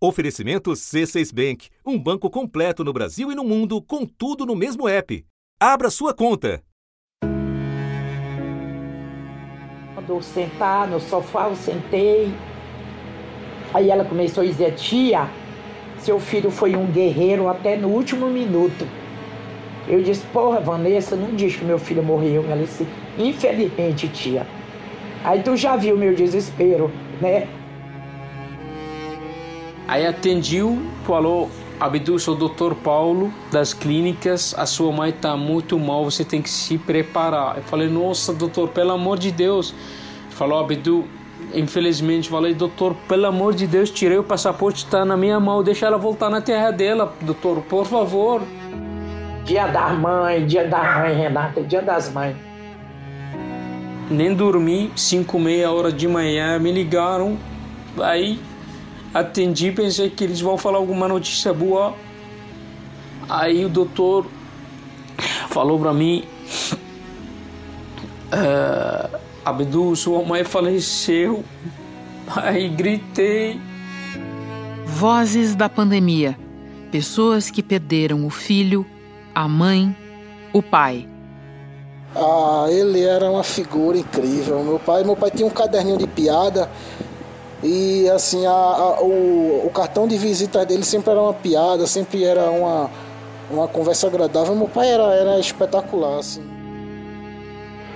Oferecimento C6 Bank, um banco completo no Brasil e no mundo, com tudo no mesmo app. Abra sua conta. Quando eu sentar no sofá, eu sentei. Aí ela começou a dizer: Tia, seu filho foi um guerreiro até no último minuto. Eu disse: Porra, Vanessa, não diz que meu filho morreu. Ela disse: Infelizmente, tia. Aí tu já viu meu desespero, né? Aí atendiu, falou: Abdu, sou o doutor Paulo das clínicas, a sua mãe está muito mal, você tem que se preparar. Eu falei: Nossa, doutor, pelo amor de Deus. Ele falou: Abdu, infelizmente, falei: Doutor, pelo amor de Deus, tirei o passaporte, está na minha mão, deixa ela voltar na terra dela, doutor, por favor. Dia da mãe, dia da mãe, Renata, dia das mães. Nem dormi, cinco, meia hora de manhã, me ligaram, aí atendi, pensei que eles vão falar alguma notícia boa. Aí o doutor falou para mim: é, Abdul, sua mãe faleceu. Aí gritei. Vozes da pandemia. Pessoas que perderam o filho, a mãe, o pai. Ah, ele era uma figura incrível. Meu pai, meu pai tinha um caderninho de piada e assim, a, a, o, o, cartão de visita dele sempre era uma piada, sempre era uma, uma conversa agradável. Meu pai era, era espetacular, assim.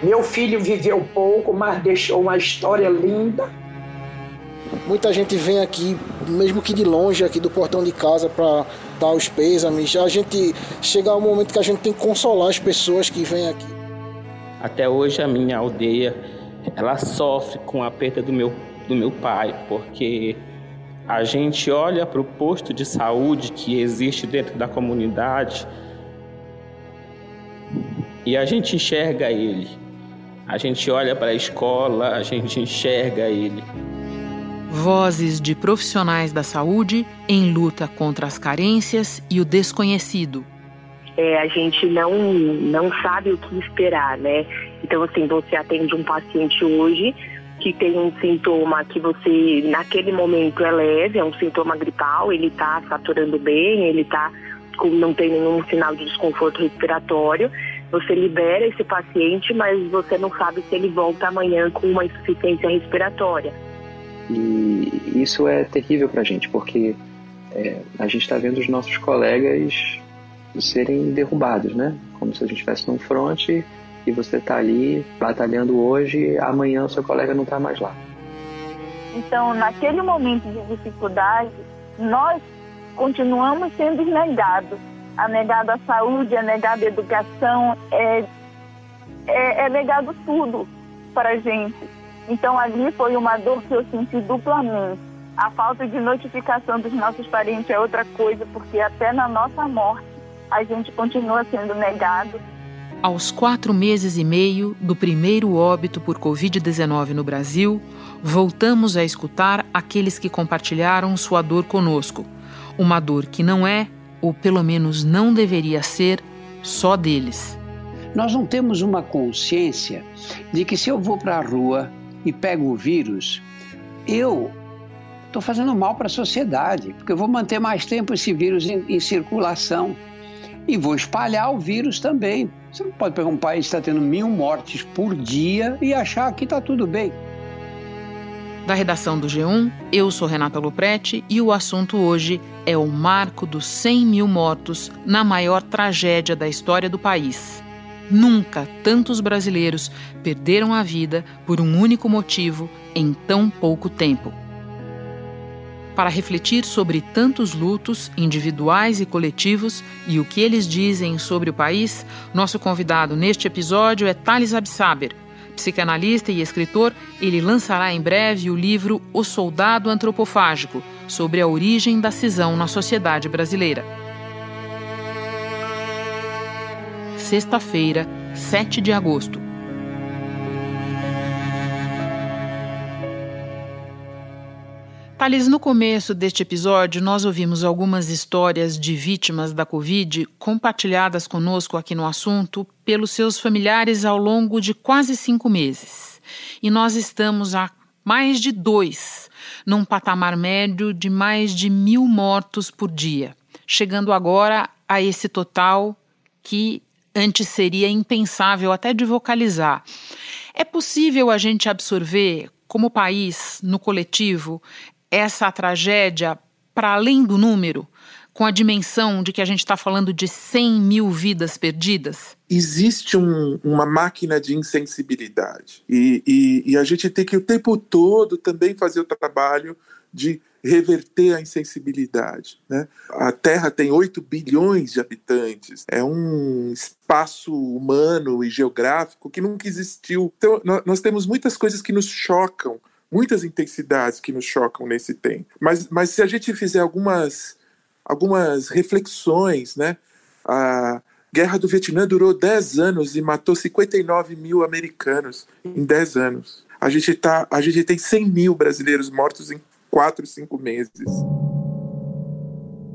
Meu filho viveu pouco, mas deixou uma história linda. Muita gente vem aqui, mesmo que de longe, aqui do portão de casa, para dar os pêsames. A gente chega ao momento que a gente tem que consolar as pessoas que vêm aqui. Até hoje a minha aldeia, ela sofre com a perda do meu do meu pai, porque a gente olha para o posto de saúde que existe dentro da comunidade e a gente enxerga ele. A gente olha para a escola, a gente enxerga ele. Vozes de profissionais da saúde em luta contra as carências e o desconhecido. É, a gente não, não sabe o que esperar, né? Então, assim, você atende um paciente hoje, que tem um sintoma que você, naquele momento, é leve, é um sintoma gripal, ele está saturando bem, ele tá com, não tem nenhum sinal de desconforto respiratório. Você libera esse paciente, mas você não sabe se ele volta amanhã com uma insuficiência respiratória. E isso é terrível para a gente, porque é, a gente está vendo os nossos colegas serem derrubados, né? Como se a gente estivesse num fronte e você está ali batalhando hoje, amanhã o seu colega não está mais lá. Então, naquele momento de dificuldade, nós continuamos sendo negados. A negada a saúde, a negada a educação, é, é, é negado tudo para a gente. Então, ali foi uma dor que eu senti duplamente. A falta de notificação dos nossos parentes é outra coisa, porque até na nossa morte a gente continua sendo negado aos quatro meses e meio do primeiro óbito por Covid-19 no Brasil, voltamos a escutar aqueles que compartilharam sua dor conosco. Uma dor que não é, ou pelo menos não deveria ser, só deles. Nós não temos uma consciência de que se eu vou para a rua e pego o vírus, eu estou fazendo mal para a sociedade, porque eu vou manter mais tempo esse vírus em, em circulação e vou espalhar o vírus também. Você não pode pegar um país que está tendo mil mortes por dia e achar que está tudo bem. Da redação do G1, eu sou Renata Luprete e o assunto hoje é o marco dos 100 mil mortos na maior tragédia da história do país. Nunca tantos brasileiros perderam a vida por um único motivo em tão pouco tempo para refletir sobre tantos lutos individuais e coletivos e o que eles dizem sobre o país, nosso convidado neste episódio é Thales Absaber. Psicanalista e escritor, ele lançará em breve o livro O Soldado Antropofágico, sobre a origem da cisão na sociedade brasileira. Sexta-feira, 7 de agosto. Thales, no começo deste episódio, nós ouvimos algumas histórias de vítimas da Covid compartilhadas conosco aqui no assunto pelos seus familiares ao longo de quase cinco meses. E nós estamos há mais de dois num patamar médio de mais de mil mortos por dia, chegando agora a esse total que antes seria impensável até de vocalizar. É possível a gente absorver, como país, no coletivo, essa tragédia para além do número? com a dimensão de que a gente está falando de 100 mil vidas perdidas? Existe um, uma máquina de insensibilidade. E, e, e, a gente tem que o tempo todo também fazer o trabalho de reverter a insensibilidade. Né? A Terra tem 8 bilhões de habitantes, é um espaço humano e geográfico que nunca existiu. Então, nós temos muitas coisas que nos chocam, muitas intensidades que nos chocam nesse tempo. Mas, mas se a gente fizer algumas, algumas reflexões, né? A Guerra do Vietnã durou 10 anos e matou 59 mil americanos em 10 anos. A gente, tá, a gente tem 100 mil brasileiros mortos em quatro, cinco meses.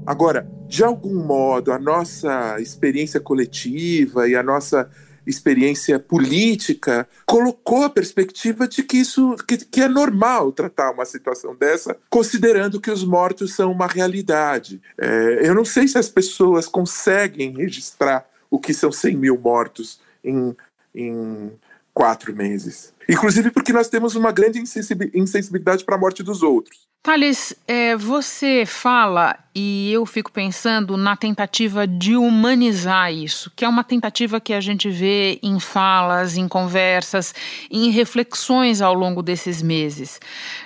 Agora, de algum modo, a nossa experiência coletiva e a nossa experiência política colocou a perspectiva de que isso que, que, é normal tratar uma situação dessa, considerando que os mortos são uma realidade. É, eu não sei se as pessoas conseguem registrar o que são 100 mil mortos em, em quatro meses. Inclusive porque nós temos uma grande insensibilidade para a morte dos outros. Thales, é, você fala e eu fico pensando na tentativa de humanizar isso, que é uma tentativa que a gente vê em falas, em conversas, em reflexões ao longo desses meses.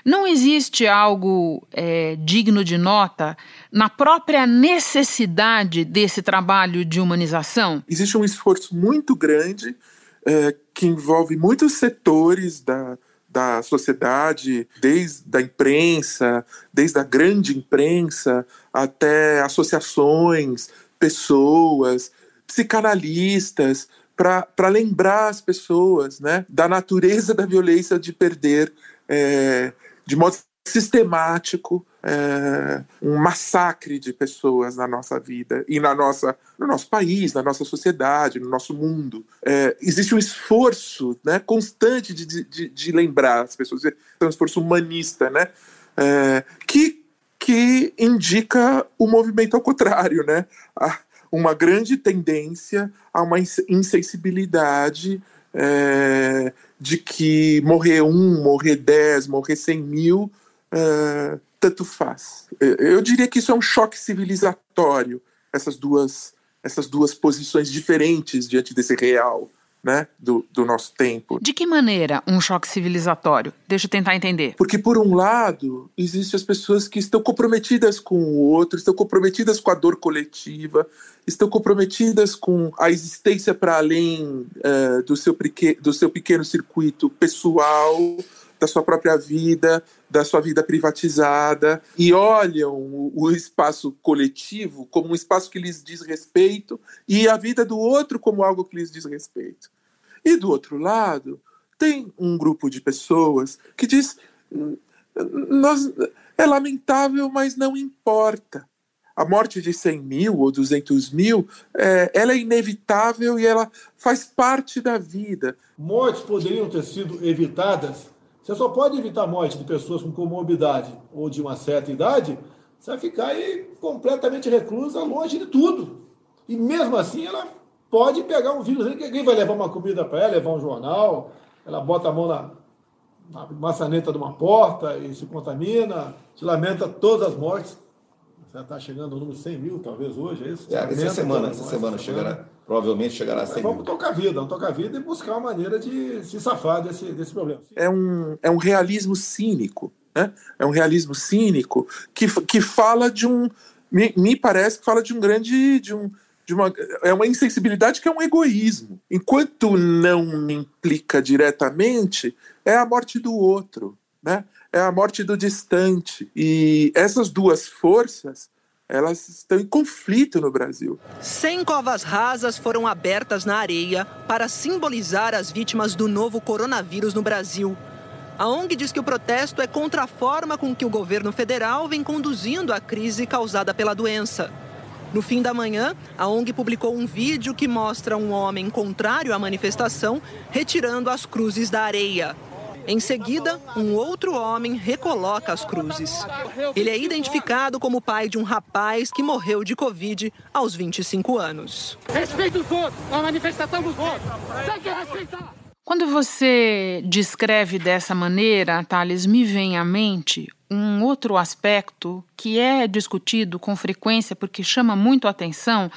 Não existe algo é, digno de nota na própria necessidade desse trabalho de humanização? Existe um esforço muito grande é, que envolve muitos setores da da sociedade, desde a imprensa, desde a grande imprensa, até associações, pessoas, psicanalistas, para lembrar as pessoas né, da natureza da violência de perder é, de modo sistemático é, um massacre de pessoas na nossa vida e na nossa, no nosso país, na nossa sociedade, no nosso mundo. É, existe um esforço né, constante de, de, de, lembrar as pessoas, é um esforço humanista, né, é, que, que indica o movimento ao contrário, né, a, uma grande tendência a uma insensibilidade é, de que morrer um, morrer dez, morrer cem mil uh, tanto faz. Eu diria que isso é um choque civilizatório, essas duas, essas duas posições diferentes diante desse real. Né, do, do nosso tempo. De que maneira um choque civilizatório? Deixa eu tentar entender. Porque, por um lado, existem as pessoas que estão comprometidas com o outro, estão comprometidas com a dor coletiva, estão comprometidas com a existência para além uh, do, seu do seu pequeno circuito pessoal, da sua própria vida, da sua vida privatizada, e olham o, espaço coletivo como um espaço que lhes diz respeito e a vida do outro como algo que lhes diz respeito. E do outro lado, tem um grupo de pessoas que diz: nós, é lamentável, mas não importa. A morte de 100 mil ou 200 mil, é, ela é inevitável e ela faz parte da vida. Mortes poderiam ter sido evitadas você só pode evitar a morte de pessoas com comorbidade ou de uma certa idade, você vai ficar aí completamente reclusa, longe de tudo. E mesmo assim, ela pode pegar um vírus. Ninguém vai levar uma comida para ela, levar um jornal, ela bota a mão na, na maçaneta de uma porta e se contamina, se lamenta todas as mortes. Você está chegando no número 100 mil, talvez hoje, é isso? É, essa semana, essa semana chegará, provavelmente chegará a 100 Vamos tocar a vida, vamos tocar a vida e buscar uma maneira de se safar desse, desse problema. É um, é um realismo cínico, né? É um realismo cínico que, que fala de um, me, me parece que fala de um grande, de um, de uma, é uma insensibilidade que é um egoísmo. Enquanto não me implica diretamente, é a morte do outro, né? é a morte do distante. E essas duas forças elas estão em conflito no Brasil. Cem covas rasas foram abertas na areia para simbolizar as vítimas do novo coronavírus no Brasil. A ONG diz que o protesto é contra a forma com que o governo federal vem conduzindo a crise causada pela doença. No fim da manhã, a ONG publicou um vídeo que mostra um homem contrário à manifestação retirando as cruzes da areia. Em seguida, um outro homem recoloca as cruzes. Ele é identificado como pai de um rapaz que morreu de Covid aos 25 anos. Respeita os outros, a manifestação dos outros. Tem que respeitar. Quando você descreve dessa maneira, Thales, me vem à mente um outro aspecto que é discutido com frequência porque chama muito atenção,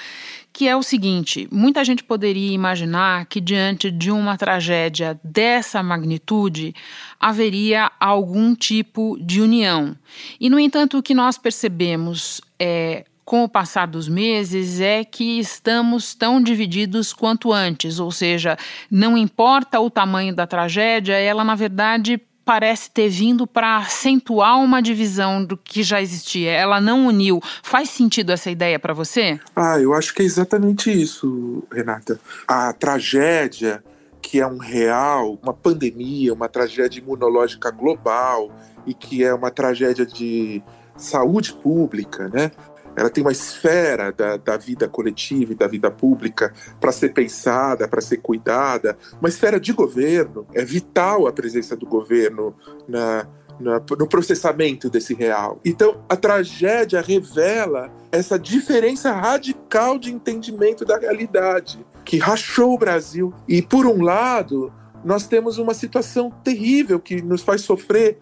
que é o seguinte: muita gente poderia imaginar que diante de uma tragédia dessa magnitude haveria algum tipo de união. E, no entanto, o que nós percebemos é com o passar dos meses é que estamos tão divididos quanto antes, ou seja, não importa o tamanho da tragédia, ela na verdade parece ter vindo para acentuar uma divisão do que já existia. Ela não uniu. Faz sentido essa ideia para você? Ah, eu acho que é exatamente isso, Renata. A tragédia que é um real, uma pandemia, uma tragédia imunológica global e que é uma tragédia de saúde pública, né? Ela tem uma esfera da, da vida coletiva e da vida pública para ser pensada, para ser cuidada, uma esfera de governo. É vital a presença do governo na, na, no processamento desse real. Então, a tragédia revela essa diferença radical de entendimento da realidade que rachou o Brasil. E, por um lado, nós temos uma situação terrível que nos faz sofrer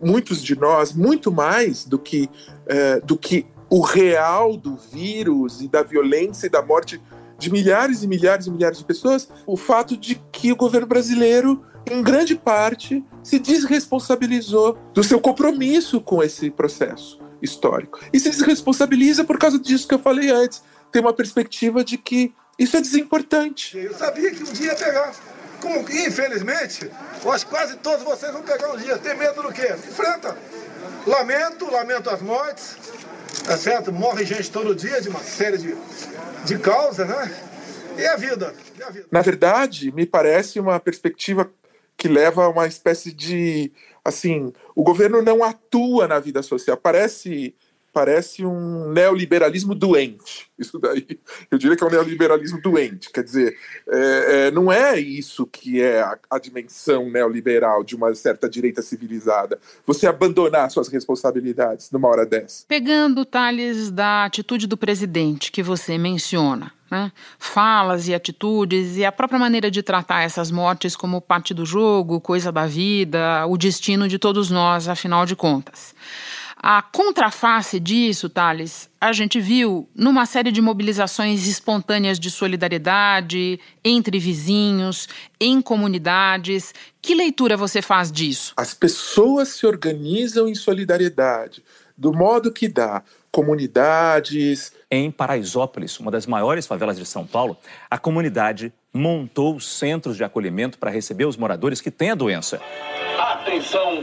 muitos de nós muito mais do que é, do que o real do vírus e da violência e da morte de milhares e milhares e milhares de pessoas, o fato de que o governo brasileiro, em grande parte, se desresponsabilizou do seu compromisso com esse processo histórico. E se desresponsabiliza por causa disso que eu falei antes. Tem uma perspectiva de que isso é desimportante. Eu sabia que um dia ia pegar. Como que, infelizmente, eu acho que quase todos vocês vão pegar um dia. Tem medo do quê? Enfrenta. Lamento, lamento as mortes, tá certo? Morre gente todo dia de uma série de, de causas, né? E a vida? E a vida? Na verdade, me parece uma perspectiva que leva a uma espécie de. Assim, o governo não atua na vida social. Parece parece um neoliberalismo doente. Isso daí, eu diria que é um neoliberalismo doente. Quer dizer, é, é, não é isso que é a, a, dimensão neoliberal de uma certa direita civilizada. Você abandonar suas responsabilidades numa hora dessa. Pegando, Thales, da atitude do presidente que você menciona. Né? Falas e atitudes e a própria maneira de tratar essas mortes como parte do jogo, coisa da vida, o destino de todos nós, afinal de contas. A contraface disso, Thales, a gente viu numa série de mobilizações espontâneas de solidariedade entre vizinhos, em comunidades. Que leitura você faz disso? As pessoas se organizam em solidariedade, do modo que dá. Comunidades. Em Paraisópolis, uma das maiores favelas de São Paulo, a comunidade montou centros de acolhimento para receber os moradores que têm a doença. Atenção,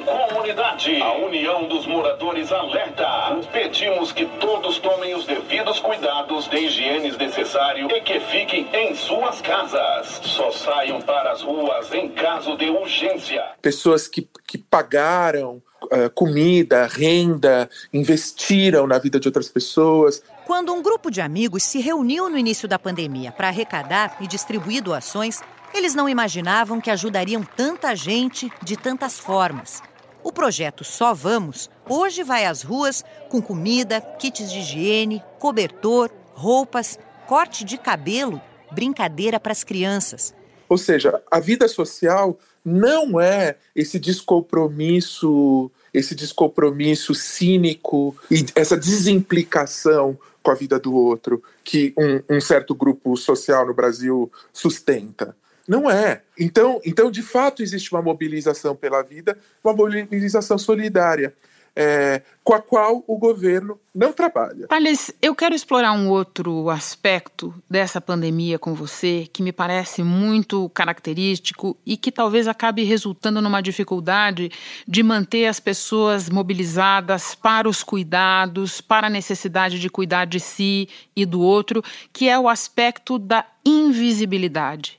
comunidade! A União dos Moradores alerta. Pedimos que todos tomem os devidos cuidados de higiene necessário e que fiquem em suas casas. Só saiam para as ruas em caso de urgência. Pessoas que, que pagaram uh, comida, renda, investiram na vida de outras pessoas. Quando um grupo de amigos se reuniu no início da pandemia para arrecadar e distribuir doações, eles não imaginavam que ajudariam tanta gente de tantas formas. O projeto Só Vamos hoje vai às ruas com comida, kits de higiene, cobertor, roupas, corte de cabelo, brincadeira para as crianças. Ou seja, a vida social não é esse descompromisso, esse descompromisso cínico e essa desimplicação com a vida do outro que um, um certo grupo social no Brasil sustenta. Não é. Então, então, de fato, existe uma mobilização pela vida, uma mobilização solidária. É, com a qual o governo não trabalha. Thales, eu quero explorar um outro aspecto dessa pandemia com você que me parece muito característico e que talvez acabe resultando numa dificuldade de manter as pessoas mobilizadas para os cuidados, para a necessidade de cuidar de si e do outro, que é o aspecto da invisibilidade.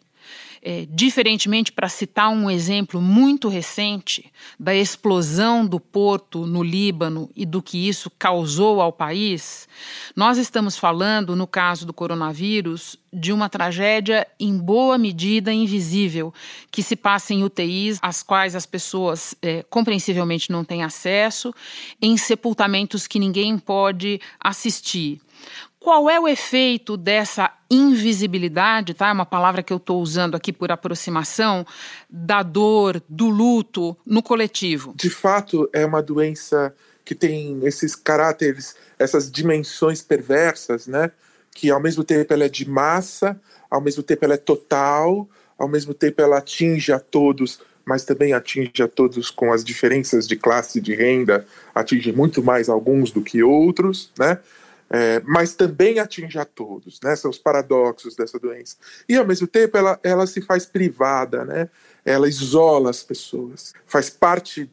É, diferentemente, para citar um exemplo muito recente da explosão do porto no Líbano e do que isso causou ao país, nós estamos falando, no caso do coronavírus, de uma tragédia em boa medida invisível, que se passa em UTIs, às quais as pessoas é, compreensivelmente não têm acesso, em sepultamentos que ninguém pode assistir. Qual é o efeito dessa invisibilidade, tá? É uma palavra que eu estou usando aqui por aproximação, da dor, do luto no coletivo. De fato, é uma doença que tem esses caráteres, essas dimensões perversas, né? Que ao mesmo tempo ela é de massa, ao mesmo tempo ela é total, ao mesmo tempo ela atinge a todos, mas também atinge a todos com as diferenças de classe de renda, atinge muito mais alguns do que outros, né? É, mas também atinge a todos, né? São os paradoxos dessa doença. E ao mesmo tempo ela, ela se faz privada, né? Ela isola as pessoas, faz parte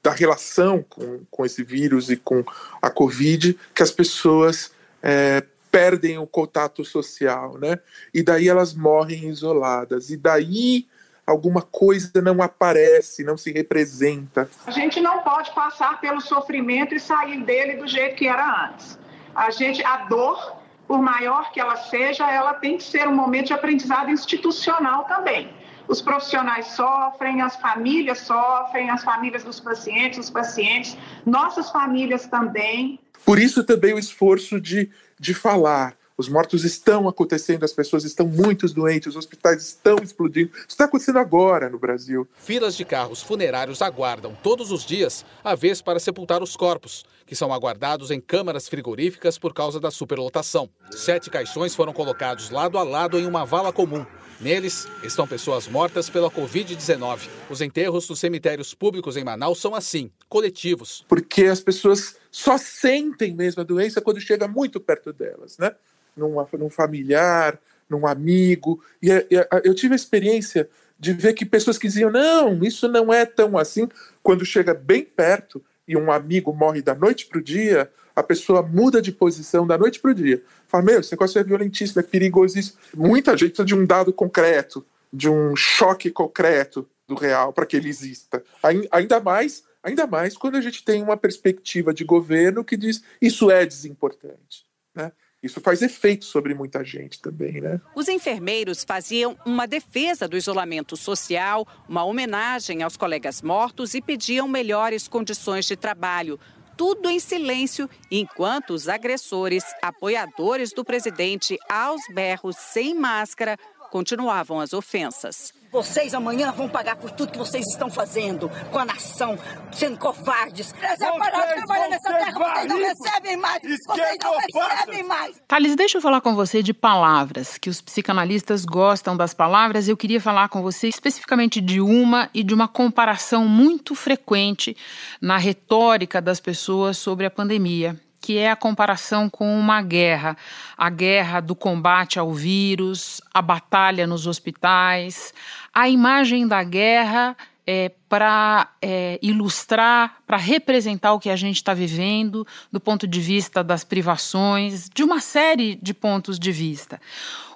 da relação com, com esse vírus e com a Covid que as pessoas é, perdem o contato social, né? E daí elas morrem isoladas. E daí alguma coisa não aparece, não se representa. A gente não pode passar pelo sofrimento e sair dele do jeito que era antes a gente, a dor, por maior que ela seja, ela tem que ser um momento de aprendizado institucional também. Os profissionais sofrem, as famílias sofrem, as famílias dos pacientes, os pacientes, nossas famílias também. Por isso também o esforço de, de falar, os mortos estão acontecendo, as pessoas estão muito doentes, os hospitais estão explodindo. Isso está acontecendo agora no Brasil. Filas de carros funerários aguardam todos os dias a vez para sepultar os corpos, que são aguardados em câmaras frigoríficas por causa da superlotação. Sete caixões foram colocados lado a lado em uma vala comum. Neles estão pessoas mortas pela Covid-19. Os enterros nos cemitérios públicos em Manaus são assim, coletivos. Porque as pessoas só sentem mesmo a doença quando chega muito perto delas, né? Num, num familiar, num amigo. E, e eu tive a experiência de ver que pessoas que diziam: não, isso não é tão assim. Quando chega bem perto e um amigo morre da noite para o dia, a pessoa muda de posição da noite para o dia. Fala: meu, esse negócio é violentíssimo, é perigosíssimo. Muita gente precisa de um dado concreto, de um choque concreto do real para que ele exista. Ainda mais. Ainda mais quando a gente tem uma perspectiva de governo que diz isso é desimportante. Né? Isso faz efeito sobre muita gente também, né? Os enfermeiros faziam uma defesa do isolamento social, uma homenagem aos colegas mortos e pediam melhores condições de trabalho. Tudo em silêncio, enquanto os agressores, apoiadores do presidente aos berros sem máscara, continuavam as ofensas. Vocês amanhã vão pagar por tudo que vocês estão fazendo com a nação, sendo covardes. Vocês trabalhando nessa terra, vocês não recebem mais. Vocês não recebem mais. Thales, deixa eu falar com você de palavras, que os psicanalistas gostam das palavras. Eu queria falar com você especificamente de uma e de uma comparação muito frequente na retórica das pessoas sobre a pandemia que é a comparação com uma guerra, a guerra do combate ao vírus, a batalha nos hospitais, a imagem da guerra é, para é, ilustrar, para representar o que a gente está vivendo do ponto de vista das privações, de uma série de pontos de vista.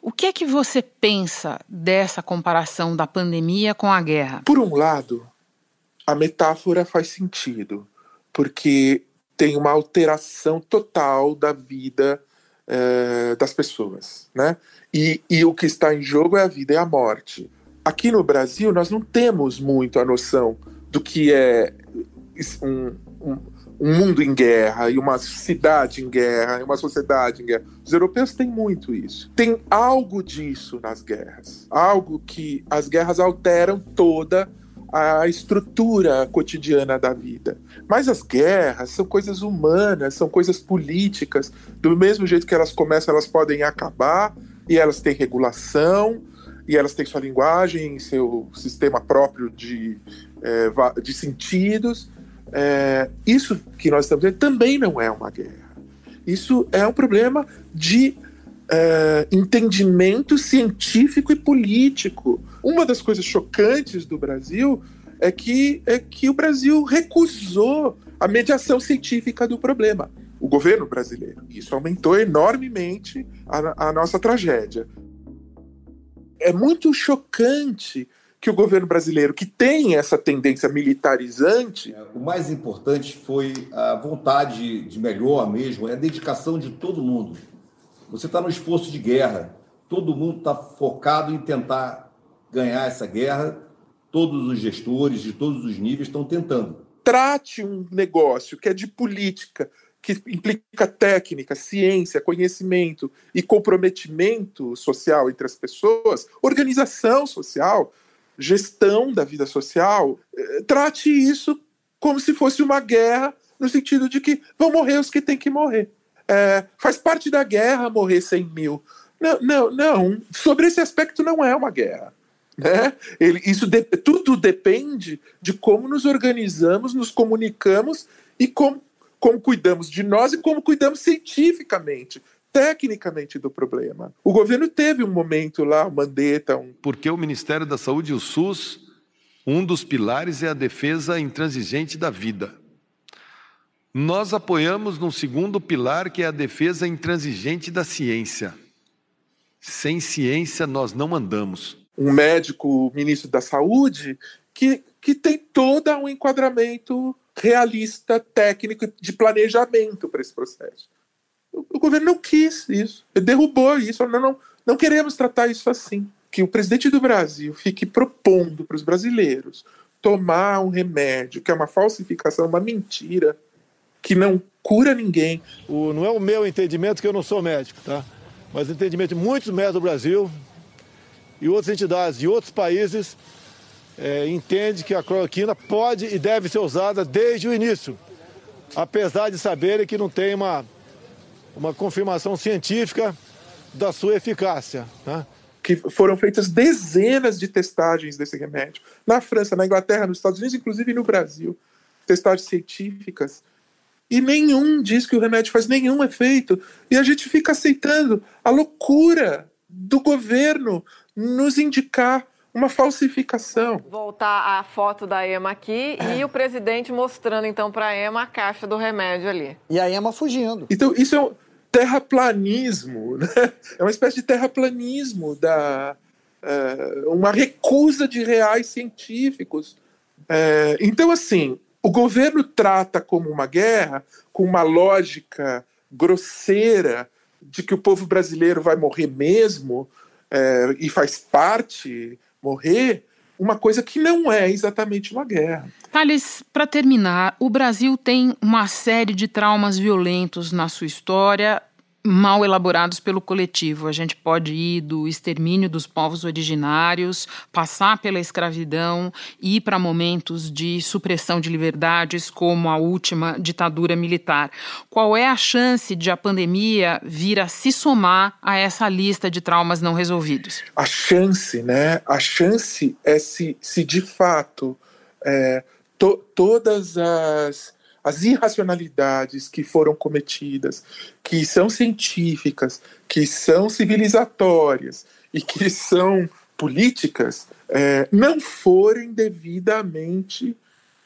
O que é que você pensa dessa comparação da pandemia com a guerra? Por um lado, a metáfora faz sentido, porque tem uma alteração total da vida é, das pessoas, né? E, e o que está em jogo é a vida e a morte. Aqui no Brasil, nós não temos muito a noção do que é um, um, um mundo em guerra e uma cidade em guerra e uma sociedade em guerra. Os europeus têm muito isso. Tem algo disso nas guerras. Algo que as guerras alteram toda a estrutura cotidiana da vida. Mas as guerras são coisas humanas, são coisas políticas. Do mesmo jeito que elas começam, elas podem acabar, e elas têm regulação, e elas têm sua linguagem, seu sistema próprio de, é, de sentidos. É, isso que nós estamos vendo também não é uma guerra. Isso é um problema de é, entendimento científico e político. Uma das coisas chocantes do Brasil é que, é que o Brasil recusou a mediação científica do problema. O governo brasileiro. Isso aumentou enormemente a, a nossa tragédia. é muito chocante que o governo brasileiro, que tem essa tendência militarizante. O mais importante foi a vontade de melhor mesmo, é a dedicação de todo mundo. Você está no esforço de guerra, todo mundo está focado em tentar ganhar essa guerra, todos os gestores de todos os níveis estão tentando. Trate um negócio que é de política, que implica técnica, ciência, conhecimento e comprometimento social entre as pessoas, organização social, gestão da vida social, eh, trate isso como se fosse uma guerra, no sentido de que vão morrer os que têm que morrer. É, faz parte da guerra morrer 100 mil. Não, não, não. Sobre esse aspecto, não é uma guerra. Né? Ele, isso de, tudo depende de como nos organizamos, nos comunicamos e como, como cuidamos de nós e como cuidamos cientificamente tecnicamente do problema. O governo teve um momento lá, o Mandetta. Um... Porque o Ministério da Saúde e o SUS, um dos pilares é a defesa intransigente da vida. Nós apoiamos num segundo pilar que é a defesa intransigente da ciência. Sem ciência nós não andamos. Um médico, ministro da Saúde, que, que tem todo um enquadramento realista, técnico, de planejamento para esse processo. O governo não quis isso, derrubou isso. Não, não, não queremos tratar isso assim. Que o presidente do Brasil fique propondo para os brasileiros tomar um remédio que é uma falsificação, uma mentira, que não cura ninguém. O, não é o meu entendimento, que eu não sou médico, tá? Mas o entendimento de muitos médicos do Brasil e outras entidades de outros países é, entende que a cloroquina pode e deve ser usada desde o início, apesar de saberem que não tem uma uma confirmação científica da sua eficácia. Né? Que foram feitas dezenas de testagens desse remédio. Na França, na Inglaterra, nos Estados Unidos, inclusive no Brasil. Testagens científicas. E nenhum diz que o remédio faz nenhum efeito. E a gente fica aceitando a loucura do governo nos indicar uma falsificação. Voltar a foto da Ema aqui e o presidente mostrando então para a Ema a caixa do remédio ali. E a Ema fugindo. Então isso é um terraplanismo, né? É uma espécie de terraplanismo da uh, uma recusa de reais científicos. Uh, então assim, o governo trata como uma guerra com uma lógica grosseira de que o povo brasileiro vai morrer mesmo é, e faz parte morrer uma coisa que não é exatamente uma guerra. Thales, para terminar, o Brasil tem uma série de traumas violentos na sua história, mal elaborados pelo coletivo. A gente pode ir do extermínio dos povos originários, passar pela escravidão e ir para momentos de supressão de liberdades, como a última ditadura militar. Qual é a chance de a pandemia vir a se somar a essa lista de traumas não resolvidos? A chance, né? A chance é se, se de fato é, to, todas as as irracionalidades que foram cometidas, que são científicas, que são civilizatórias e que são políticas, é, não forem devidamente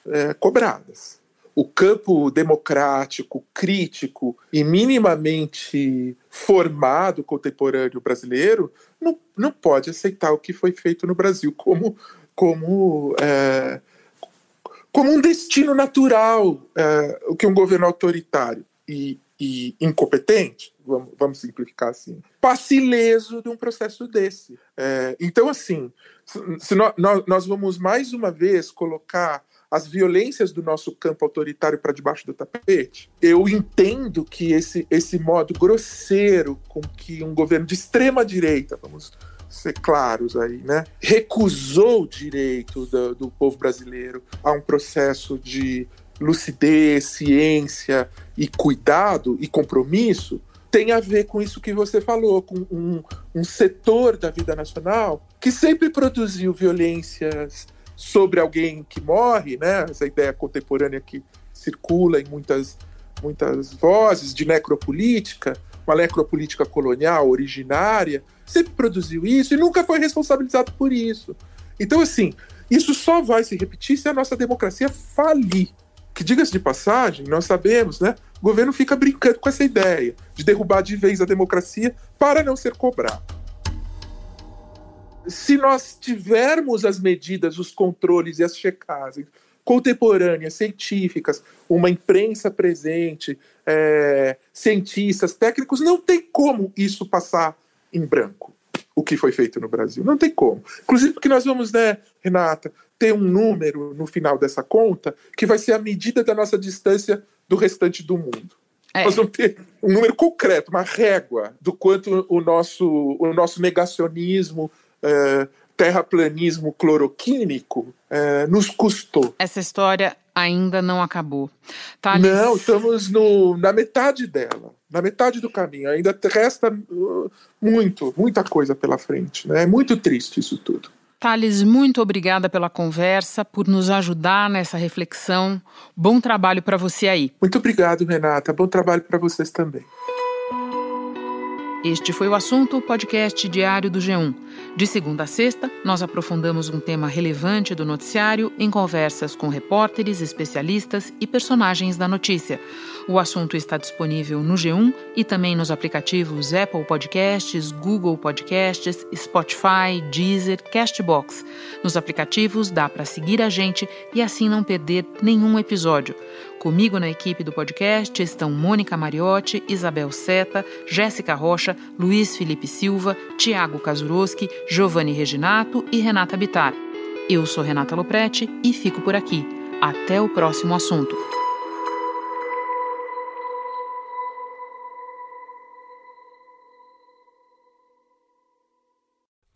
é, cobradas. O campo democrático, crítico e minimamente formado contemporâneo brasileiro não, não pode aceitar o que foi feito no Brasil como, como é, como um destino natural é, o que um governo autoritário e, e incompetente, vamos, vamos, simplificar assim, passe ileso de um processo desse. É, então, assim, se nós, nós vamos mais uma vez colocar as violências do nosso campo autoritário para debaixo do tapete, eu entendo que esse, esse modo grosseiro com que um governo de extrema direita, vamos ser claros aí, né? Recusou o direito do, do povo brasileiro a um processo de lucidez, ciência e cuidado e compromisso tem a ver com isso que você falou, com um, um setor da vida nacional que sempre produziu violências sobre alguém que morre, né? Essa ideia contemporânea que circula em muitas, muitas vozes de necropolítica, uma necropolítica colonial originária, sempre produziu isso e nunca foi responsabilizado por isso. Então, assim, isso só vai se repetir se a nossa democracia falir. Que, diga-se de passagem, nós sabemos, né? O governo fica brincando com essa ideia de derrubar de vez a democracia para não ser cobrado. se nós tivermos as medidas, os controles e as checagens contemporâneas, científicas, uma imprensa presente, é, cientistas, técnicos, não tem como isso passar em branco. O que foi feito no Brasil. Não tem como. Inclusive porque nós vamos, né, Renata, ter um número no final dessa conta que vai ser a medida da nossa distância do restante do mundo. É. Nós vamos ter um número concreto, uma régua do quanto o nosso, o nosso negacionismo, é, terraplanismo cloroquínico é, nos custou. Essa história ainda não acabou. Thales... Não, estamos no, na metade dela, na metade do caminho. Ainda resta uh, muito, muita coisa pela frente. Né? É muito triste isso tudo. Thales, muito obrigada pela conversa, por nos ajudar nessa reflexão. Bom trabalho para você aí. Muito obrigado, Renata. Bom trabalho para vocês também. Este foi o assunto podcast diário do G1. De segunda a sexta, nós aprofundamos um tema relevante do noticiário em conversas com repórteres, especialistas e personagens da notícia. O assunto está disponível no G1 e também nos aplicativos Apple Podcasts, Google Podcasts, Spotify, Deezer, Castbox. Nos aplicativos dá para seguir a gente e assim não perder nenhum episódio. Comigo na equipe do podcast estão Mônica Mariotti, Isabel Seta, Jéssica Rocha, Luiz Felipe Silva, Tiago Kazuroski, Giovanni Reginato e Renata Bitar. Eu sou Renata Loprete e fico por aqui. Até o próximo assunto.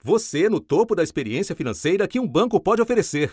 Você no topo da experiência financeira que um banco pode oferecer.